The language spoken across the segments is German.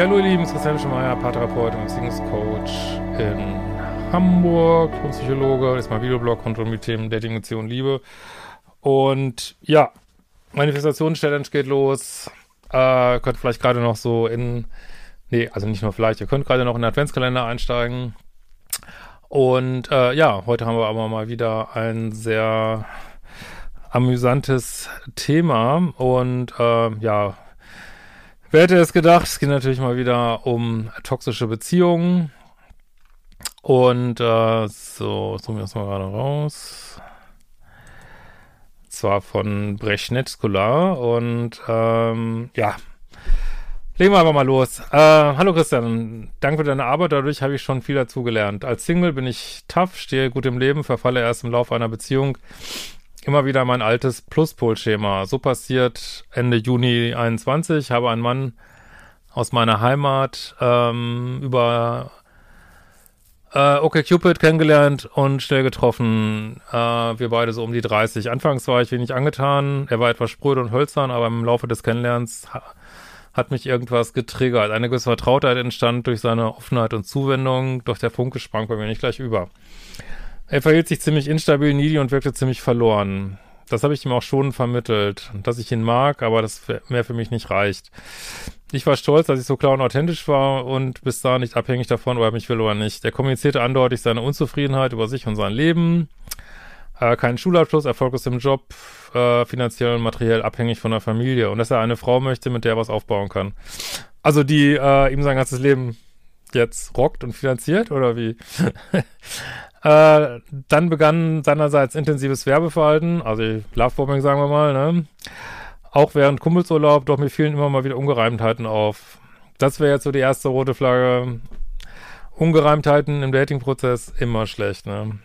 Ja, hallo ihr Lieben, Christian Schemeier, Paartherapeut und Beziehungscoach in Hamburg, ich bin Psychologe, ist mein Videoblog rund um die Themen Dating, Beziehung, Liebe. Und ja, Manifestations-Challenge geht los. Äh, könnt vielleicht gerade noch so in, nee, also nicht nur vielleicht, ihr könnt gerade noch in den Adventskalender einsteigen. Und äh, ja, heute haben wir aber mal wieder ein sehr amüsantes Thema und äh, ja, Wer hätte es gedacht? Es geht natürlich mal wieder um toxische Beziehungen. Und äh, so, zoomen wir das mal gerade raus. Zwar von Brechnetskula und ähm, ja, legen wir einfach mal los. Äh, hallo Christian, danke für deine Arbeit, dadurch habe ich schon viel dazugelernt. Als Single bin ich tough, stehe gut im Leben, verfalle erst im Laufe einer Beziehung immer wieder mein altes Pluspol-Schema. So passiert Ende Juni 21, habe einen Mann aus meiner Heimat ähm, über äh, okay Cupid kennengelernt und schnell getroffen. Äh, wir beide so um die 30. Anfangs war ich wenig angetan. Er war etwas spröde und hölzern, aber im Laufe des Kennenlernens ha hat mich irgendwas getriggert. Eine gewisse Vertrautheit entstand durch seine Offenheit und Zuwendung, doch der Funke sprang bei mir nicht gleich über. Er verhielt sich ziemlich instabil, needy und wirkte ziemlich verloren. Das habe ich ihm auch schon vermittelt, dass ich ihn mag, aber das mehr für mich nicht reicht. Ich war stolz, dass ich so klar und authentisch war und bis da nicht abhängig davon, ob er mich will oder nicht. Er kommunizierte andeutig seine Unzufriedenheit über sich und sein Leben. Äh, keinen Schulabschluss, Erfolg ist im Job, äh, finanziell und materiell abhängig von der Familie und dass er eine Frau möchte, mit der er was aufbauen kann. Also die äh, ihm sein ganzes Leben jetzt rockt und finanziert oder wie? Äh, dann begann seinerseits intensives Werbeverhalten, also Lovebombing sagen wir mal, ne? Auch während Kummelsurlaub, doch mir fielen immer mal wieder Ungereimtheiten auf. Das wäre jetzt so die erste rote Flagge. Ungereimtheiten im Datingprozess immer schlecht, ne?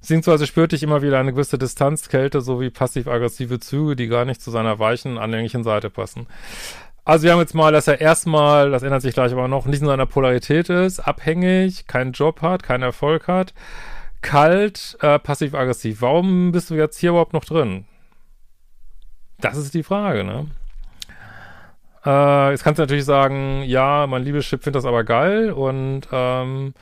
Beziehungsweise spürte ich immer wieder eine gewisse Distanz, Kälte sowie passiv-aggressive Züge, die gar nicht zu seiner weichen, anhänglichen Seite passen. Also wir haben jetzt mal, dass er erstmal, das ändert sich gleich aber noch, nicht in seiner Polarität ist, abhängig, keinen Job hat, keinen Erfolg hat, kalt, äh, passiv-aggressiv. Warum bist du jetzt hier überhaupt noch drin? Das ist die Frage, ne? Äh, jetzt kannst du natürlich sagen, ja, mein Liebeschip findet das aber geil und ähm,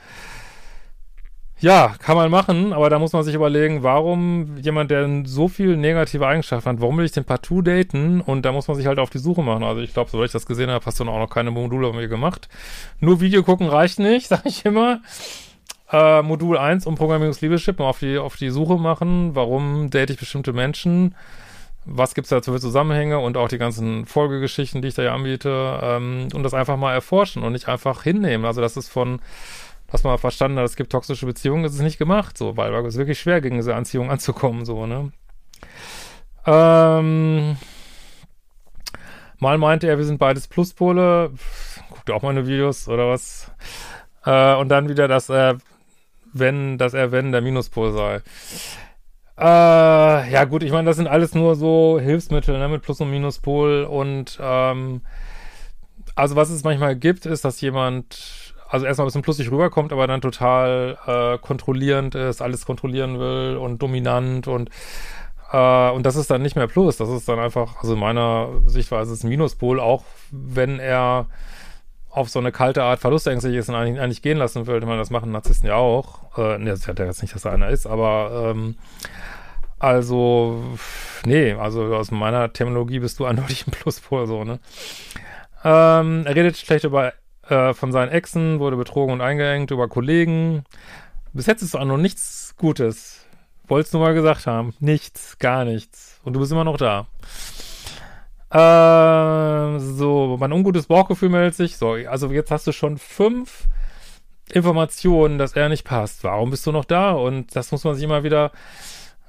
ja, kann man machen, aber da muss man sich überlegen, warum jemand, der so viel negative Eigenschaften hat, warum will ich den partout daten? Und da muss man sich halt auf die Suche machen. Also ich glaube, soweit ich das gesehen habe, hast du auch noch keine Module bei mir gemacht. Nur Video gucken reicht nicht, sage ich immer. Äh, Modul 1 um Programmierungsliebeschip, mal auf die, auf die Suche machen. Warum date ich bestimmte Menschen? Was gibt's da für Zusammenhänge und auch die ganzen Folgegeschichten, die ich da ja anbiete, ähm, und das einfach mal erforschen und nicht einfach hinnehmen. Also das ist von dass man verstanden es gibt toxische Beziehungen, ist es nicht gemacht, so, weil, weil es wirklich schwer gegen diese Anziehung anzukommen, so, ne? Ähm, mal meinte er, wir sind beides Pluspole, guckt auch meine Videos oder was, äh, und dann wieder, dass er, wenn, dass er, wenn, der Minuspol sei. Äh, ja gut, ich meine, das sind alles nur so Hilfsmittel, ne, mit Plus- und Minuspol und, ähm, also was es manchmal gibt, ist, dass jemand also erstmal ein bisschen plussig rüberkommt, aber dann total äh, kontrollierend ist, alles kontrollieren will und dominant und äh, und das ist dann nicht mehr Plus, das ist dann einfach, also in meiner Sichtweise ist ein Minuspol, auch wenn er auf so eine kalte Art verlustängstlich ist und eigentlich, eigentlich gehen lassen will. Ich meine, das machen Narzissten ja auch. Äh, ne, das hat ja jetzt nicht, dass er einer ist, aber ähm, also, nee, also aus meiner Terminologie bist du eindeutig ein Pluspol, so, ne? Ähm, er redet schlecht über äh, von seinen Exen, wurde betrogen und eingeengt über Kollegen. Bis jetzt ist auch noch nichts Gutes. Wolltest du mal gesagt haben. Nichts, gar nichts. Und du bist immer noch da. Äh, so, mein ungutes Bauchgefühl meldet sich. So, also jetzt hast du schon fünf Informationen, dass er nicht passt. Warum bist du noch da? Und das muss man sich immer wieder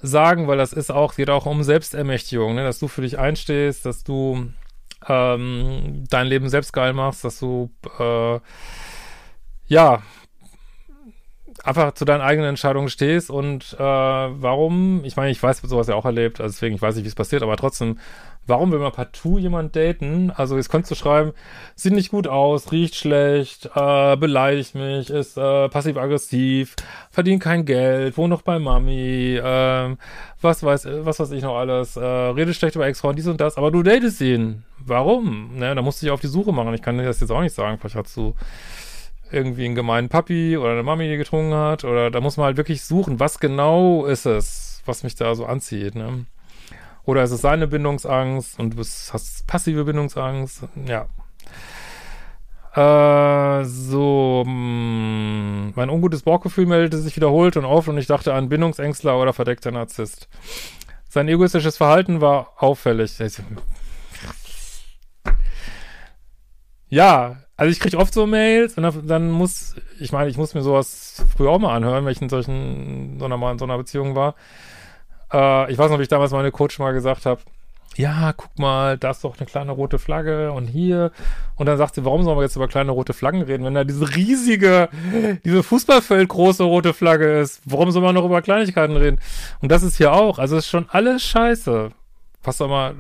sagen, weil das ist auch, geht auch um Selbstermächtigung, ne? dass du für dich einstehst, dass du ähm, dein Leben selbst geil machst, dass du äh, ja einfach zu deinen eigenen Entscheidungen stehst und äh, warum, ich meine, ich weiß sowas ja auch erlebt, also deswegen, ich weiß nicht, wie es passiert, aber trotzdem, warum will man partout jemand daten? Also jetzt könntest du schreiben, sieht nicht gut aus, riecht schlecht, äh, beleidigt mich, ist äh, passiv-aggressiv, verdient kein Geld, wohnt noch bei Mami, äh, was weiß, was weiß ich noch alles, äh, redet schlecht über Ex-Frauen, dies und das, aber du datest ihn. Warum? Ne, da musst du dich auf die Suche machen. Ich kann dir das jetzt auch nicht sagen. Vielleicht hast du irgendwie einen gemeinen Papi oder eine Mami, die getrunken hat. Oder da muss man halt wirklich suchen, was genau ist es, was mich da so anzieht. Ne? Oder ist es seine Bindungsangst und du bist, hast passive Bindungsangst? Ja. Äh, so, mh, hm, mein ungutes Bauchgefühl meldete sich wiederholt und oft und ich dachte an Bindungsängstler oder verdeckter Narzisst. Sein egoistisches Verhalten war auffällig. Ja, also ich kriege oft so Mails und dann, dann, muss, ich meine, ich muss mir sowas früher auch mal anhören, wenn ich in solchen, so einer, in so einer Beziehung war. Äh, ich weiß noch, wie ich damals meine Coach mal gesagt habe, ja, guck mal, da ist doch eine kleine rote Flagge und hier. Und dann sagt sie, warum sollen wir jetzt über kleine rote Flaggen reden, wenn da diese riesige, diese Fußballfeld große rote Flagge ist? Warum soll man noch über Kleinigkeiten reden? Und das ist hier auch. Also ist schon alles scheiße. Pass doch mal,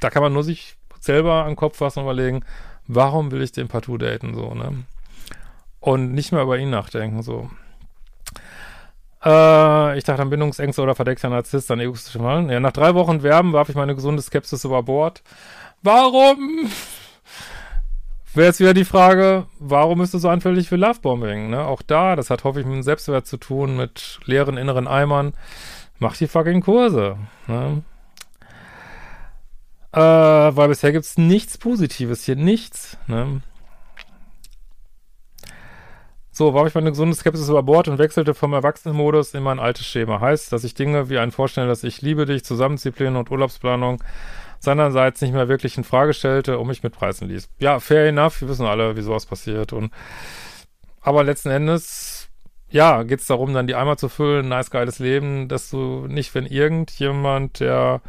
da kann man nur sich selber den Kopf und überlegen, warum will ich den partout daten, so, ne? Und nicht mehr über ihn nachdenken, so. Äh, ich dachte an Bindungsängste oder verdeckter Narzisst, dann egoistische Mal. Ja, nach drei Wochen Werben warf ich meine gesunde Skepsis über Bord. Warum? Wäre jetzt wieder die Frage, warum bist du so anfällig für Lovebombing? Ne? Auch da, das hat hoffe ich mit dem Selbstwert zu tun, mit leeren inneren Eimern. Mach die fucking Kurse. Ne? Äh, weil bisher gibt's nichts Positives hier, nichts. Ne? So, warf ich meine gesunde Skepsis über Bord und wechselte vom Erwachsenenmodus in mein altes Schema. Heißt, dass ich Dinge wie ein Vorstellen, dass ich liebe dich, Zusammendisziplin und Urlaubsplanung seinerseits nicht mehr wirklich in Frage stellte und mich mitpreisen ließ. Ja, fair enough, wir wissen alle, wie sowas passiert. Und aber letzten Endes, ja, geht's darum, dann die Eimer zu füllen, nice, geiles Leben, dass du nicht, wenn irgendjemand, der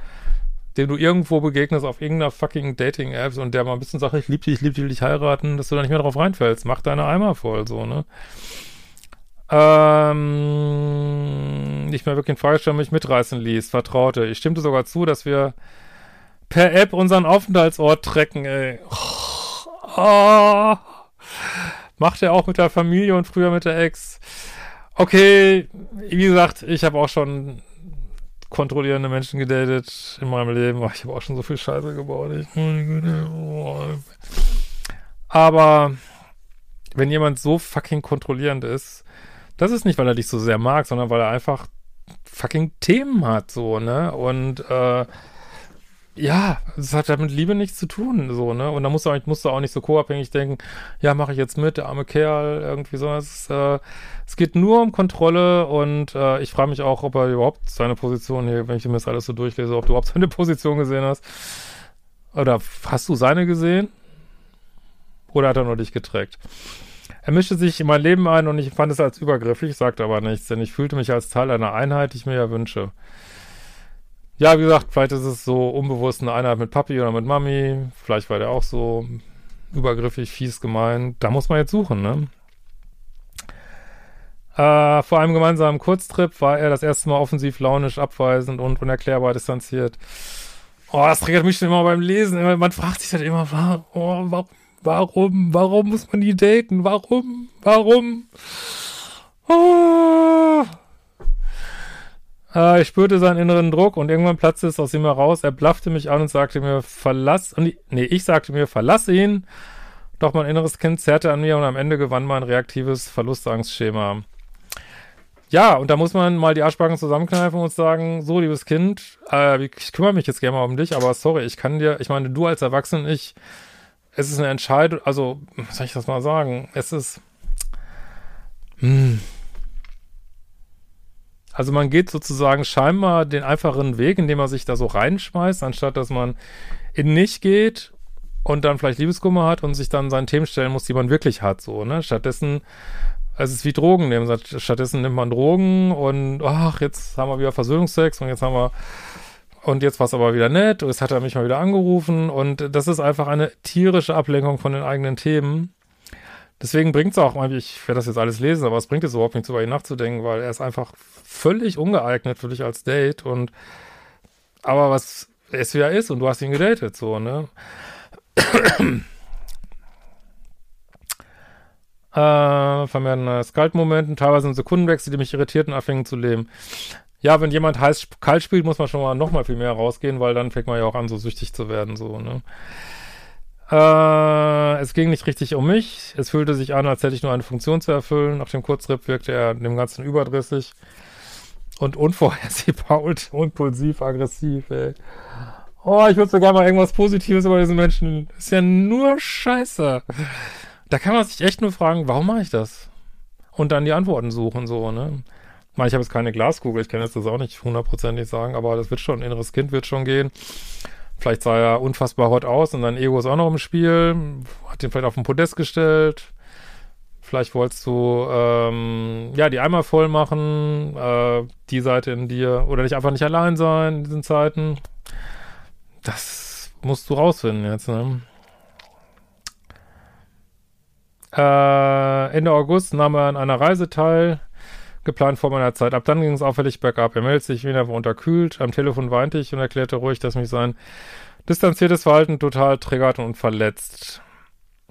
dem du irgendwo begegnest auf irgendeiner fucking Dating-Apps und der mal ein bisschen sagt, ich liebe dich, ich liebe dich, will dich heiraten, dass du da nicht mehr drauf reinfällst. Mach deine Eimer voll, so, ne? Ähm, nicht mehr wirklich in Frage stellen, mich mitreißen ließ, vertraute. Ich stimmte sogar zu, dass wir per App unseren Aufenthaltsort trecken, ey. Oh, macht er auch mit der Familie und früher mit der Ex. Okay, wie gesagt, ich habe auch schon kontrollierende Menschen gedatet in meinem Leben. Ich habe auch schon so viel Scheiße gebaut. Aber wenn jemand so fucking kontrollierend ist, das ist nicht, weil er dich so sehr mag, sondern weil er einfach fucking Themen hat, so, ne? Und äh, ja, es hat halt mit Liebe nichts zu tun, so, ne? Und da musst du, auch, musst du auch nicht so co-abhängig denken, ja, mache ich jetzt mit, der arme Kerl, irgendwie so. Es, äh, es geht nur um Kontrolle und äh, ich frage mich auch, ob er überhaupt seine Position hier, wenn ich mir das alles so durchlese, ob du überhaupt seine Position gesehen hast. Oder hast du seine gesehen? Oder hat er nur dich getrackt? Er mischte sich in mein Leben ein und ich fand es als übergriffig, sagte aber nichts, denn ich fühlte mich als Teil einer Einheit, die ich mir ja wünsche. Ja, wie gesagt, vielleicht ist es so unbewusst eine Einheit mit Papi oder mit Mami. Vielleicht war der auch so übergriffig, fies, gemein. Da muss man jetzt suchen, ne? Äh, vor einem gemeinsamen Kurztrip war er das erste Mal offensiv, launisch, abweisend und unerklärbar distanziert. Oh, das triggert mich schon immer beim Lesen. Man fragt sich halt immer, oh, warum, warum, warum muss man die daten? Warum, warum? Oh. Äh, ich spürte seinen inneren Druck und irgendwann platzte es aus ihm heraus. Er blaffte mich an und sagte mir, verlass, nee, ich sagte mir, verlass ihn. Doch mein inneres Kind zerrte an mir und am Ende gewann mein reaktives Verlustangstschema. Ja, und da muss man mal die Arschbacken zusammenkneifen und sagen, so, liebes Kind, äh, ich kümmere mich jetzt gerne mal um dich, aber sorry, ich kann dir, ich meine, du als Erwachsener, ich, es ist eine Entscheidung, also, soll ich das mal sagen? Es ist, hm, also man geht sozusagen scheinbar den einfachen Weg, indem man sich da so reinschmeißt, anstatt dass man in nicht geht und dann vielleicht Liebeskummer hat und sich dann seinen Themen stellen muss, die man wirklich hat, so, ne? Stattdessen, es ist wie Drogen nehmen. Stattdessen nimmt man Drogen und ach, jetzt haben wir wieder Versöhnungsex und jetzt haben wir und jetzt war es aber wieder nett und jetzt hat er mich mal wieder angerufen und das ist einfach eine tierische Ablenkung von den eigenen Themen, Deswegen bringt es auch, ich werde das jetzt alles lesen, aber es bringt es überhaupt nichts, über ihn nachzudenken, weil er ist einfach völlig ungeeignet für dich als Date und aber was es ja ist und du hast ihn gedatet, so, ne? äh, vermehrten äh, Skalt-Momenten, teilweise im Sekundenwechsel, die mich irritierten, anfingen zu leben. Ja, wenn jemand heiß kalt spielt, muss man schon mal noch mal viel mehr rausgehen, weil dann fängt man ja auch an, so süchtig zu werden, so, ne? Äh, es ging nicht richtig um mich. Es fühlte sich an, als hätte ich nur eine Funktion zu erfüllen. Nach dem Kurzrip wirkte er dem Ganzen überdrüssig und unvorhersehbar und impulsiv, aggressiv, ey. Oh, ich würde sogar mal irgendwas Positives über diesen Menschen. Ist ja nur Scheiße. Da kann man sich echt nur fragen, warum mache ich das? Und dann die Antworten suchen, so, ne? Ich meine, ich habe jetzt keine Glaskugel, ich kann jetzt das auch nicht hundertprozentig sagen, aber das wird schon, inneres Kind wird schon gehen. Vielleicht sah er unfassbar hot aus und sein Ego ist auch noch im Spiel. Hat ihn vielleicht auf den Podest gestellt. Vielleicht wolltest du ähm, ja die Eimer voll machen, äh, die Seite in dir oder nicht einfach nicht allein sein in diesen Zeiten. Das musst du rausfinden jetzt. Ne? Äh, Ende August nahm er an einer Reise teil, geplant vor meiner Zeit. Ab dann ging es auffällig bergab. Er meldet sich wieder unterkühlt. Am Telefon weinte ich und erklärte ruhig, dass mich sein distanziertes Verhalten total triggert und verletzt.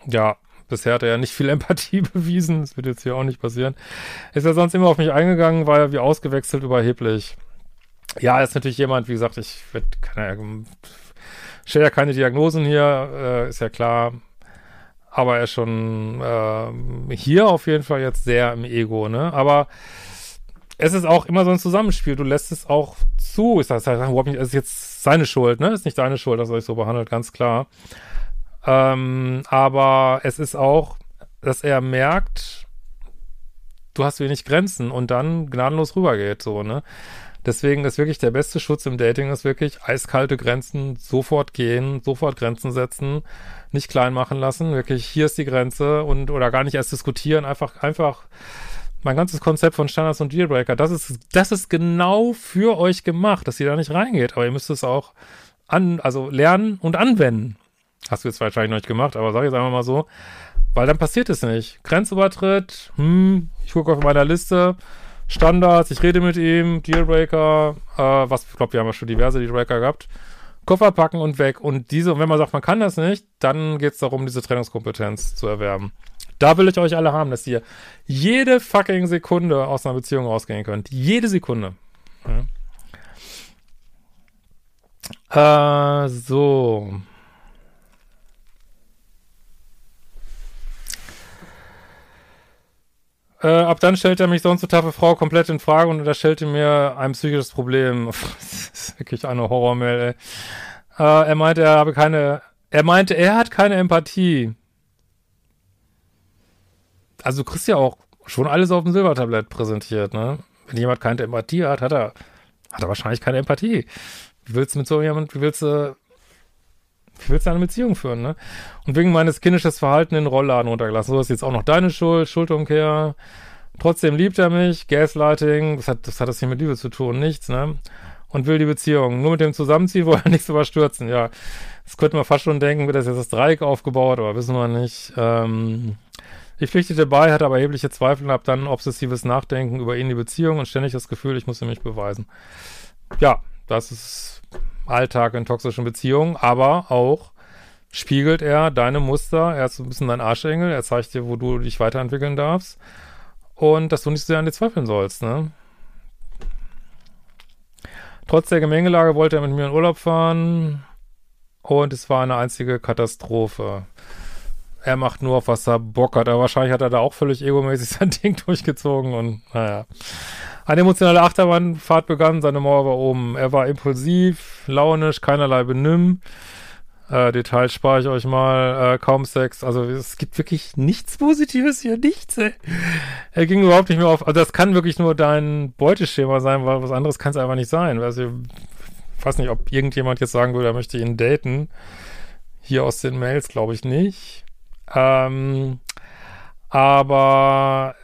Ja, bisher hat er ja nicht viel Empathie bewiesen. Das wird jetzt hier auch nicht passieren. Ist er sonst immer auf mich eingegangen, war er wie ausgewechselt überheblich. Ja, ist natürlich jemand, wie gesagt, ich stelle ja keine Diagnosen hier, äh, ist ja klar. Aber er ist schon äh, hier auf jeden Fall jetzt sehr im Ego, ne? Aber es ist auch immer so ein Zusammenspiel. Du lässt es auch zu. Ist das halt überhaupt nicht, es ist jetzt seine Schuld, ne? Ist nicht deine Schuld, dass er euch so behandelt, ganz klar. Ähm, aber es ist auch, dass er merkt, du hast wenig Grenzen und dann gnadenlos rübergeht, so, ne? Deswegen ist wirklich der beste Schutz im Dating ist wirklich eiskalte Grenzen, sofort gehen, sofort Grenzen setzen, nicht klein machen lassen, wirklich hier ist die Grenze und oder gar nicht erst diskutieren, einfach einfach mein ganzes Konzept von Standards und Dealbreaker, das ist das ist genau für euch gemacht, dass ihr da nicht reingeht, aber ihr müsst es auch an also lernen und anwenden. Hast du jetzt wahrscheinlich noch nicht gemacht, aber sag jetzt einfach mal so, weil dann passiert es nicht. Grenzübertritt, hm, ich gucke auf meiner Liste, Standards, ich rede mit ihm, Dealbreaker, äh, was, ich glaube, wir haben ja schon diverse Dealbreaker gehabt. Koffer packen und weg. Und diese, wenn man sagt, man kann das nicht, dann geht es darum, diese Trennungskompetenz zu erwerben. Da will ich euch alle haben, dass ihr jede fucking Sekunde aus einer Beziehung rausgehen könnt. Jede Sekunde. Ja. Äh, so. Äh, ab dann stellt er mich sonst so taffe Frau komplett in Frage und unterstellte mir ein psychisches Problem. das ist wirklich eine Horrormail, ey. Äh, er meinte, er habe keine, er meinte, er hat keine Empathie. Also du kriegst ja auch schon alles auf dem Silbertablett präsentiert, ne? Wenn jemand keine Empathie hat, hat er, hat er wahrscheinlich keine Empathie. Wie willst du mit so jemandem, wie willst du wie willst du eine Beziehung führen, ne? Und wegen meines kindisches Verhalten in den Rollladen runtergelassen. So ist jetzt auch noch deine Schuld, Schuldumkehr. Trotzdem liebt er mich, Gaslighting, was hat, das hat das hier mit Liebe zu tun, nichts, ne? Und will die Beziehung. Nur mit dem Zusammenziehen wollen er nichts überstürzen, ja. Das könnte man fast schon denken, wird das jetzt das Dreieck aufgebaut, aber wissen wir nicht. Ähm, ich pflichtete bei, hatte aber erhebliche Zweifel und habe dann obsessives Nachdenken über ihn, die Beziehung und ständig das Gefühl, ich musste mich beweisen. Ja, das ist Alltag in toxischen Beziehungen, aber auch spiegelt er deine Muster, er ist ein bisschen dein Arschengel, er zeigt dir, wo du dich weiterentwickeln darfst und dass du nicht so sehr an dir zweifeln sollst, ne? Trotz der Gemengelage wollte er mit mir in Urlaub fahren und es war eine einzige Katastrophe. Er macht nur auf was er Bock hat, aber wahrscheinlich hat er da auch völlig egomäßig sein Ding durchgezogen und naja. Eine emotionale Achterbahnfahrt begann, seine Mauer war oben. Er war impulsiv, launisch, keinerlei Benimm. Äh, Details spare ich euch mal. Äh, kaum Sex. Also es gibt wirklich nichts Positives hier, nichts. Ey. Er ging überhaupt nicht mehr auf. Also das kann wirklich nur dein Beuteschema sein, weil was anderes kann es einfach nicht sein. Also ich weiß nicht, ob irgendjemand jetzt sagen würde, er möchte ihn daten. Hier aus den Mails glaube ich nicht. Ähm, aber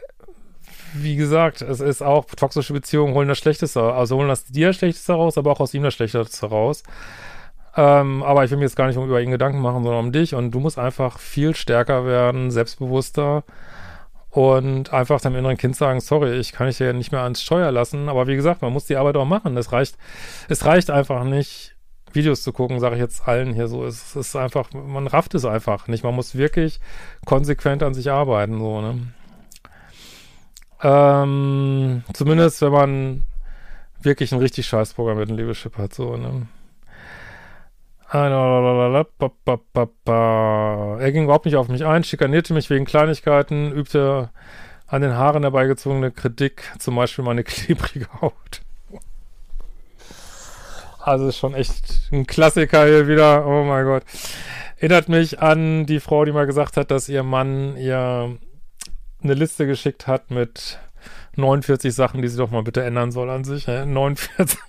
wie gesagt, es ist auch, toxische Beziehungen holen das Schlechteste, also holen das dir das Schlechteste raus, aber auch aus ihm das Schlechteste raus. Ähm, aber ich will mir jetzt gar nicht über ihn Gedanken machen, sondern um dich. Und du musst einfach viel stärker werden, selbstbewusster und einfach deinem inneren Kind sagen, sorry, ich kann dich ja nicht mehr ans Steuer lassen. Aber wie gesagt, man muss die Arbeit auch machen. Es reicht, es reicht einfach nicht, Videos zu gucken, sage ich jetzt allen hier so. Es ist einfach, man rafft es einfach nicht. Man muss wirklich konsequent an sich arbeiten, so, ne? Ähm, zumindest, wenn man wirklich ein richtig scheiß Programm mit einem Liebeschip hat, so, ne? Er ging überhaupt nicht auf mich ein, schikanierte mich wegen Kleinigkeiten, übte an den Haaren herbeigezogene Kritik, zum Beispiel meine klebrige Haut. Also schon echt ein Klassiker hier wieder. Oh mein Gott. Erinnert mich an die Frau, die mal gesagt hat, dass ihr Mann ihr eine Liste geschickt hat mit 49 Sachen, die sie doch mal bitte ändern soll an sich. 49.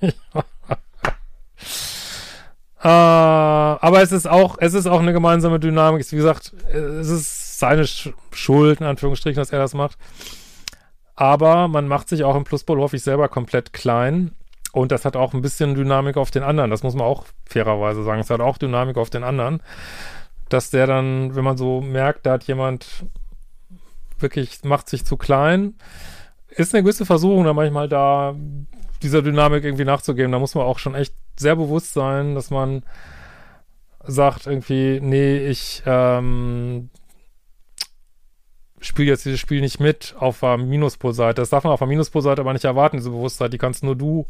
Äh, aber es ist auch, es ist auch eine gemeinsame Dynamik. Wie gesagt, es ist seine Schuld, in Anführungsstrichen, dass er das macht. Aber man macht sich auch im Pluspol, hoffe ich, selber komplett klein. Und das hat auch ein bisschen Dynamik auf den anderen. Das muss man auch fairerweise sagen. Es hat auch Dynamik auf den anderen. Dass der dann, wenn man so merkt, da hat jemand wirklich, macht sich zu klein, ist eine gewisse Versuchung dann manchmal da, dieser Dynamik irgendwie nachzugeben. Da muss man auch schon echt sehr bewusst sein, dass man sagt irgendwie, nee, ich ähm, spiele jetzt dieses Spiel nicht mit auf der Minuspolseite. Das darf man auf der Minuspolseite aber nicht erwarten, diese Bewusstheit. Die kannst nur du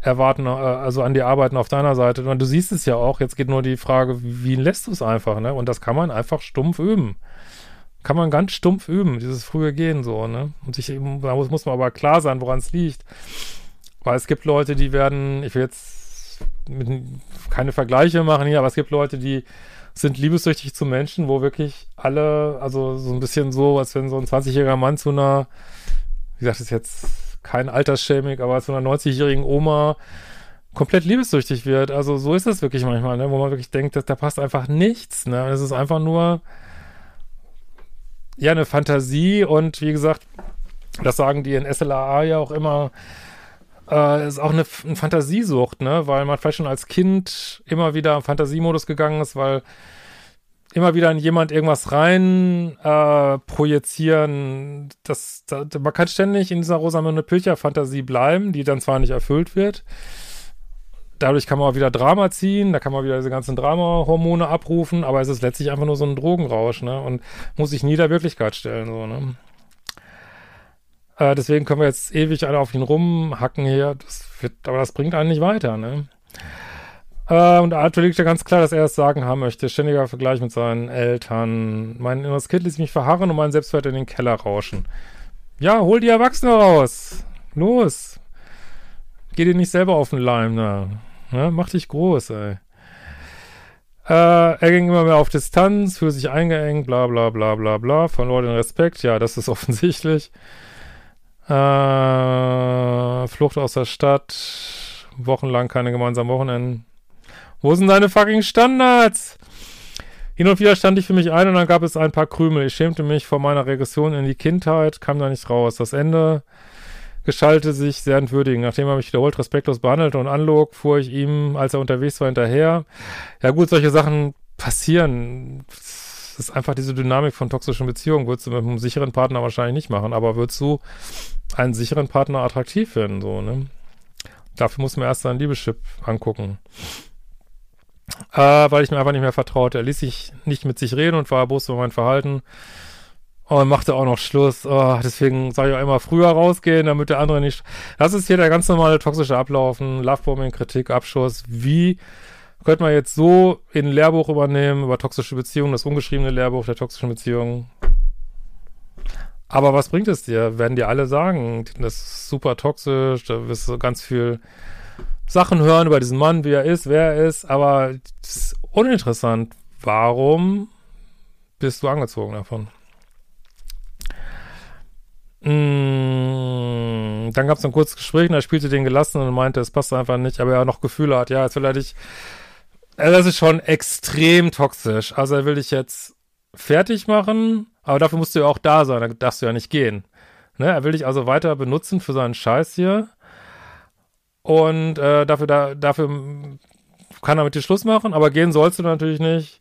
erwarten, äh, also an die Arbeiten auf deiner Seite. Und du siehst es ja auch. Jetzt geht nur die Frage, wie lässt du es einfach, ne? Und das kann man einfach stumpf üben. Kann man ganz stumpf üben, dieses frühe Gehen so, ne? Und sich da muss, muss man aber klar sein, woran es liegt. Weil es gibt Leute, die werden, ich will jetzt mit, keine Vergleiche machen hier, aber es gibt Leute, die sind liebessüchtig zu Menschen, wo wirklich alle, also so ein bisschen so, als wenn so ein 20-jähriger Mann zu einer, wie gesagt, ist jetzt kein Altersschämig, aber zu einer 90-jährigen Oma komplett liebessüchtig wird. Also so ist es wirklich manchmal, ne? wo man wirklich denkt, dass, da passt einfach nichts. Ne? Es ist einfach nur ja eine Fantasie und wie gesagt, das sagen die in SLAA ja auch immer, äh, ist auch eine, eine Fantasiesucht, ne? Weil man vielleicht schon als Kind immer wieder im Fantasiemodus gegangen ist, weil immer wieder in jemand irgendwas rein äh, projizieren. Das, das, man kann ständig in dieser Rosamunde Pilcher-Fantasie bleiben, die dann zwar nicht erfüllt wird. Dadurch kann man auch wieder Drama ziehen, da kann man wieder diese ganzen Drama-Hormone abrufen, aber es ist letztlich einfach nur so ein Drogenrausch, ne? Und muss sich nie der Wirklichkeit stellen, so, ne? Äh, deswegen können wir jetzt ewig alle auf ihn rumhacken hier. Das wird, aber das bringt einen nicht weiter, ne? Äh, und Arthur liegt ja ganz klar, dass er es sagen haben möchte. Ständiger Vergleich mit seinen Eltern. Mein inneres Kind ließ mich verharren und mein Selbstwert in den Keller rauschen. Ja, hol die Erwachsene raus. Los. Geh dir nicht selber auf den Leim, ne? Ja, mach dich groß, ey. Äh, er ging immer mehr auf Distanz, fühlte sich eingeengt, bla bla bla bla bla, verlor den Respekt, ja, das ist offensichtlich. Äh, Flucht aus der Stadt. Wochenlang keine gemeinsamen Wochenenden. Wo sind deine fucking Standards? Hin und wieder stand ich für mich ein und dann gab es ein paar Krümel. Ich schämte mich vor meiner Regression in die Kindheit, kam da nicht raus. Das Ende gestaltete sich sehr entwürdigend. Nachdem er mich wiederholt respektlos behandelte und anlog, fuhr ich ihm, als er unterwegs war, hinterher. Ja gut, solche Sachen passieren ist einfach diese Dynamik von toxischen Beziehungen. Würdest du mit einem sicheren Partner wahrscheinlich nicht machen, aber würdest du einen sicheren Partner attraktiv finden, so, ne? Dafür muss man erst seinen Liebeschip angucken. Äh, weil ich mir einfach nicht mehr vertraute. Er ließ sich nicht mit sich reden und war erbost über mein Verhalten. Und machte auch noch Schluss. Oh, deswegen soll ich auch immer früher rausgehen, damit der andere nicht. Das ist hier der ganz normale toxische Ablaufen. Lovebombing, Kritik, Abschuss. Wie könnte man jetzt so in ein Lehrbuch übernehmen über toxische Beziehungen, das ungeschriebene Lehrbuch der toxischen Beziehungen. Aber was bringt es dir? Werden dir alle sagen, das ist super toxisch, da wirst du ganz viel Sachen hören über diesen Mann, wie er ist, wer er ist, aber das ist uninteressant. Warum bist du angezogen davon? Mm, dann gab es ein kurzes Gespräch und er spielte den gelassen und meinte, es passt einfach nicht, aber er noch Gefühle hat. Ja, jetzt will er dich also das ist schon extrem toxisch. Also er will dich jetzt fertig machen, aber dafür musst du ja auch da sein, da darfst du ja nicht gehen. Ne? Er will dich also weiter benutzen für seinen Scheiß hier. Und äh, dafür, da, dafür kann er mit dir Schluss machen, aber gehen sollst du natürlich nicht.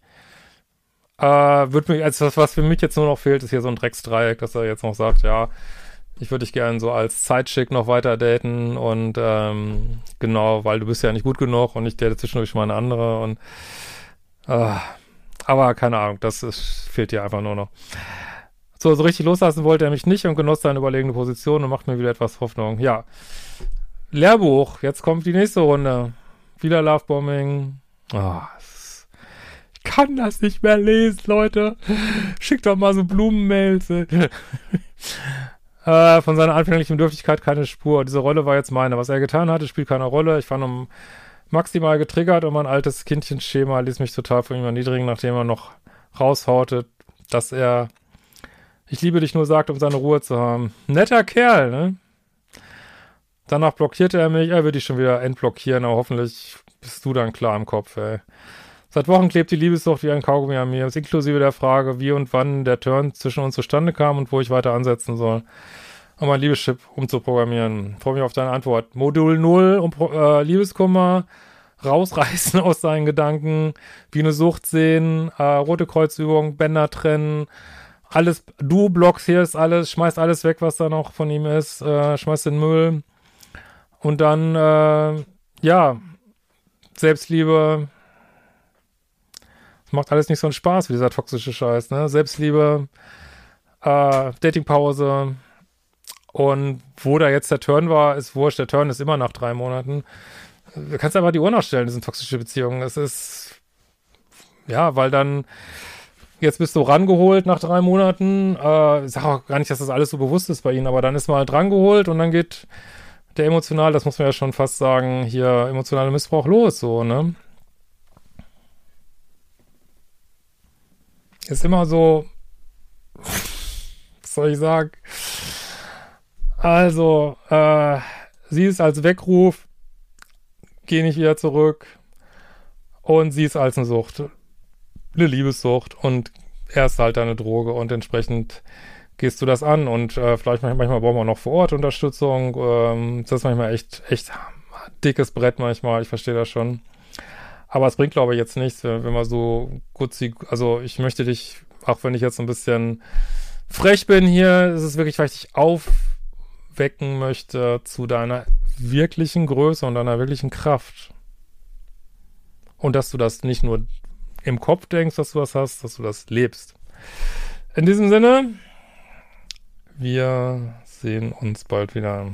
Äh, wird mir, also was, was für mich jetzt nur noch fehlt, ist hier so ein Drecksdreieck, dass er jetzt noch sagt, ja, ich würde dich gerne so als Zeitschick noch weiter daten und ähm, genau, weil du bist ja nicht gut genug und ich date zwischendurch mal eine andere und äh, aber keine Ahnung, das ist, fehlt dir einfach nur noch. So, so richtig loslassen wollte er mich nicht und genoss seine überlegene Position und macht mir wieder etwas Hoffnung. Ja. Lehrbuch, jetzt kommt die nächste Runde. Wieder Lovebombing. Oh, ich kann das nicht mehr lesen, Leute. Schickt doch mal so Blumenmails. äh, von seiner anfänglichen Bedürftigkeit keine Spur. Diese Rolle war jetzt meine. Was er getan hatte, spielt keine Rolle. Ich fand um maximal getriggert und mein altes Kindchenschema ließ mich total von ihm erniedrigen, nachdem er noch raushaute, dass er ich liebe dich nur sagt, um seine Ruhe zu haben. Netter Kerl, ne? Danach blockierte er mich. Er wird dich schon wieder entblockieren, aber hoffentlich bist du dann klar im Kopf, ey. Seit Wochen klebt die Liebessucht wie ein Kaugummi an mir, inklusive der Frage, wie und wann der Turn zwischen uns zustande kam und wo ich weiter ansetzen soll, um mein Liebeschip umzuprogrammieren. Freue mich auf deine Antwort. Modul 0 um äh, Liebeskummer, rausreißen aus seinen Gedanken, wie eine Sucht sehen, äh, rote Kreuzübung, Bänder trennen, alles, du blockst hier ist alles, schmeißt alles weg, was da noch von ihm ist, äh, schmeißt den Müll. Und dann, äh, ja, Selbstliebe. Macht alles nicht so einen Spaß wie dieser toxische Scheiß, ne? Selbstliebe, äh, Datingpause. Und wo da jetzt der Turn war, ist wurscht. Der Turn ist immer nach drei Monaten. Du kannst einfach die Uhr nachstellen, das sind toxische Beziehungen. Es ist, ja, weil dann, jetzt bist du rangeholt nach drei Monaten. Äh, ich sage auch gar nicht, dass das alles so bewusst ist bei ihnen, aber dann ist man halt rangeholt und dann geht der emotional, das muss man ja schon fast sagen, hier emotionale Missbrauch los, so, ne? Ist immer so, was soll ich sagen? Also, äh, sie ist als Weckruf, geh nicht wieder zurück und sie ist als eine Sucht eine Liebessucht und er ist halt eine Droge und entsprechend gehst du das an und äh, vielleicht manchmal, manchmal brauchen wir noch vor Ort Unterstützung. Ähm, das ist manchmal echt, echt dickes Brett manchmal, ich verstehe das schon. Aber es bringt, glaube ich, jetzt nichts, wenn, wenn man so kurz, also ich möchte dich, auch wenn ich jetzt ein bisschen frech bin hier, ist es wirklich, weil ich dich aufwecken möchte zu deiner wirklichen Größe und deiner wirklichen Kraft. Und dass du das nicht nur im Kopf denkst, dass du was hast, dass du das lebst. In diesem Sinne, wir sehen uns bald wieder.